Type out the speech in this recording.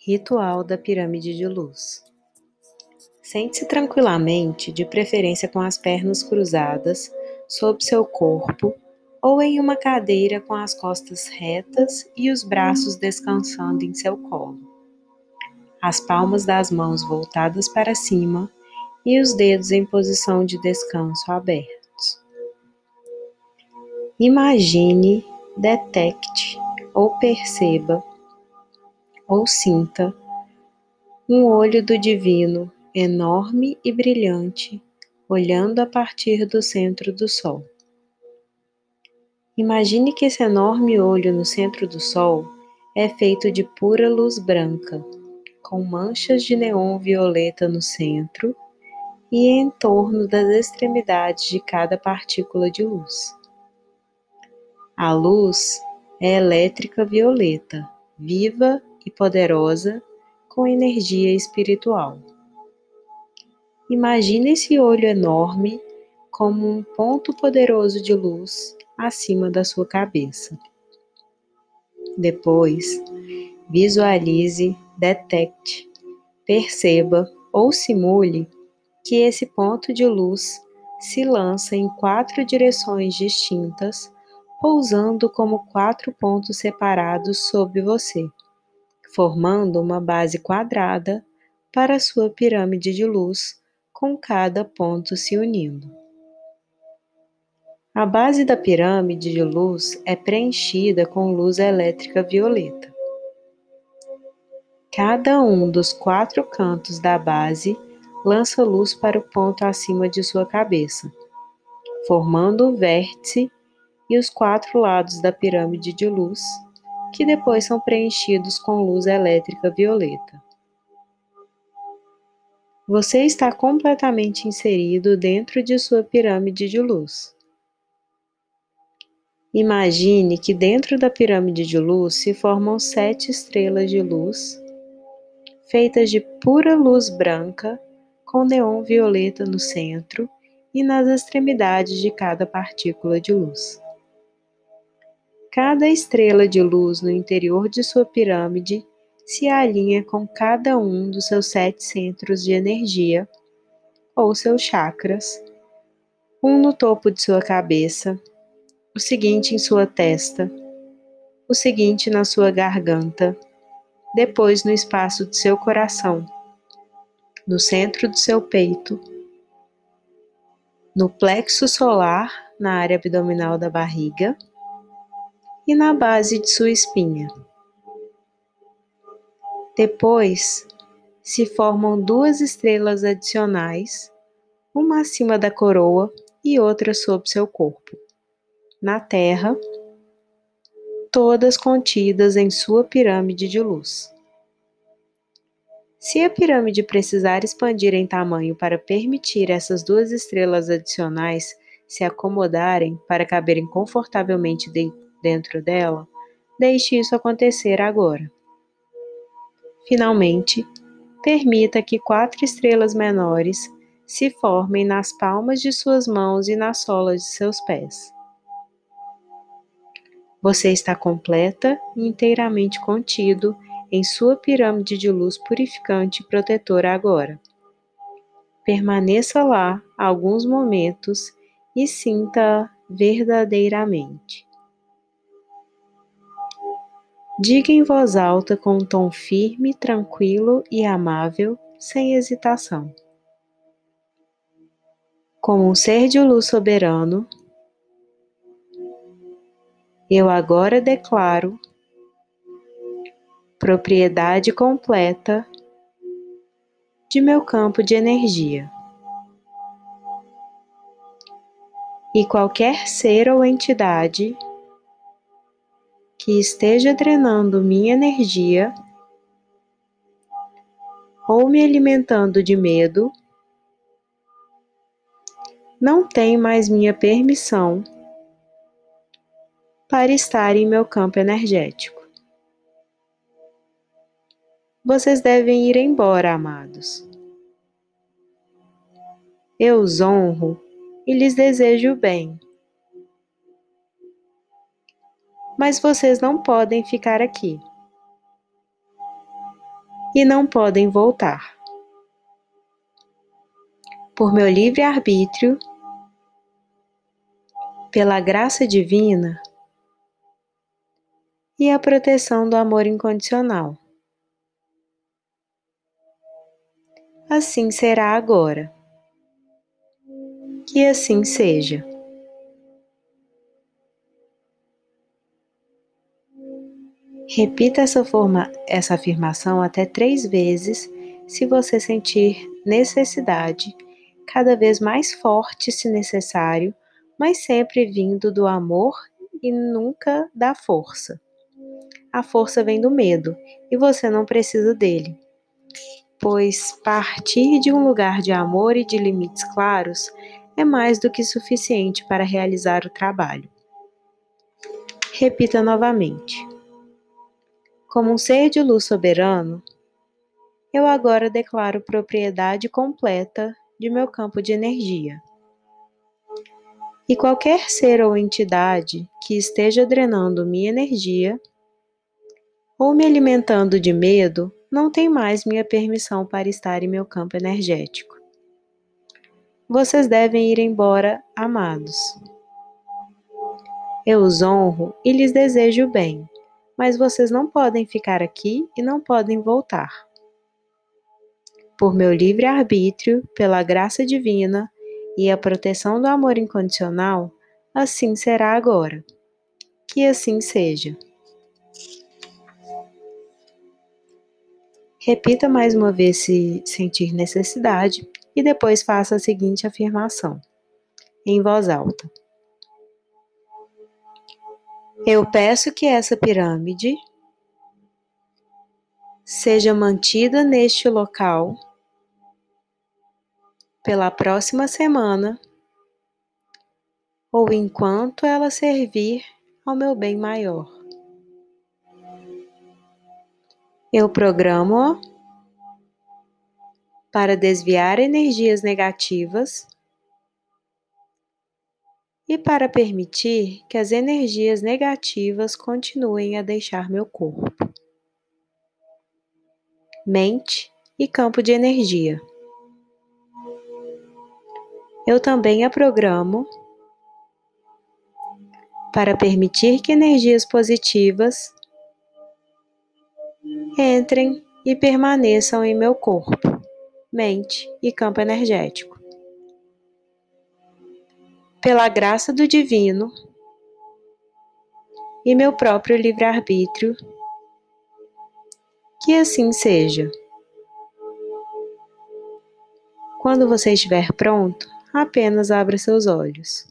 Ritual da Pirâmide de Luz. Sente-se tranquilamente, de preferência com as pernas cruzadas, sob seu corpo ou em uma cadeira com as costas retas e os braços descansando em seu colo. As palmas das mãos voltadas para cima e os dedos em posição de descanso abertos. Imagine, detecte ou perceba ou sinta um olho do divino enorme e brilhante, olhando a partir do centro do Sol. Imagine que esse enorme olho no centro do Sol é feito de pura luz branca, com manchas de neon violeta no centro e em torno das extremidades de cada partícula de luz. A luz é elétrica violeta, viva e poderosa com energia espiritual. Imagine esse olho enorme como um ponto poderoso de luz acima da sua cabeça. Depois, visualize, detecte, perceba ou simule que esse ponto de luz se lança em quatro direções distintas, pousando como quatro pontos separados sobre você formando uma base quadrada para sua pirâmide de luz, com cada ponto se unindo. A base da pirâmide de luz é preenchida com luz elétrica violeta. Cada um dos quatro cantos da base lança luz para o ponto acima de sua cabeça, formando o vértice e os quatro lados da pirâmide de luz que depois são preenchidos com luz elétrica violeta. Você está completamente inserido dentro de sua pirâmide de luz. Imagine que dentro da pirâmide de luz se formam sete estrelas de luz, feitas de pura luz branca, com neon violeta no centro e nas extremidades de cada partícula de luz. Cada estrela de luz no interior de sua pirâmide se alinha com cada um dos seus sete centros de energia, ou seus chakras, um no topo de sua cabeça, o seguinte em sua testa, o seguinte na sua garganta, depois no espaço de seu coração, no centro do seu peito, no plexo solar, na área abdominal da barriga e na base de sua espinha. Depois, se formam duas estrelas adicionais, uma acima da coroa e outra sob seu corpo. Na Terra, todas contidas em sua pirâmide de luz. Se a pirâmide precisar expandir em tamanho para permitir essas duas estrelas adicionais se acomodarem para caberem confortavelmente dentro dela, deixe isso acontecer agora. Finalmente, permita que quatro estrelas menores se formem nas palmas de suas mãos e nas solas de seus pés. Você está completa e inteiramente contido em sua pirâmide de luz purificante e protetora agora. Permaneça lá alguns momentos e sinta verdadeiramente. Diga em voz alta com um tom firme, tranquilo e amável, sem hesitação. Como um ser de luz soberano, eu agora declaro propriedade completa de meu campo de energia. E qualquer ser ou entidade que esteja drenando minha energia ou me alimentando de medo, não tem mais minha permissão para estar em meu campo energético. Vocês devem ir embora, amados. Eu os honro e lhes desejo o bem. Mas vocês não podem ficar aqui. e não podem voltar. Por meu livre arbítrio, pela graça divina e a proteção do amor incondicional. Assim será agora. Que assim seja. Repita essa, forma, essa afirmação até três vezes se você sentir necessidade, cada vez mais forte se necessário, mas sempre vindo do amor e nunca da força. A força vem do medo e você não precisa dele, pois partir de um lugar de amor e de limites claros é mais do que suficiente para realizar o trabalho. Repita novamente. Como um ser de luz soberano, eu agora declaro propriedade completa de meu campo de energia. E qualquer ser ou entidade que esteja drenando minha energia ou me alimentando de medo não tem mais minha permissão para estar em meu campo energético. Vocês devem ir embora, amados. Eu os honro e lhes desejo bem mas vocês não podem ficar aqui e não podem voltar. Por meu livre arbítrio, pela graça divina e a proteção do amor incondicional, assim será agora. Que assim seja. Repita mais uma vez se sentir necessidade e depois faça a seguinte afirmação, em voz alta. Eu peço que essa pirâmide seja mantida neste local pela próxima semana ou enquanto ela servir ao meu bem maior. Eu programo para desviar energias negativas e para permitir que as energias negativas continuem a deixar meu corpo, mente e campo de energia. Eu também a programo para permitir que energias positivas entrem e permaneçam em meu corpo, mente e campo energético pela graça do Divino e meu próprio livre-arbítrio, que assim seja. Quando você estiver pronto, apenas abra seus olhos.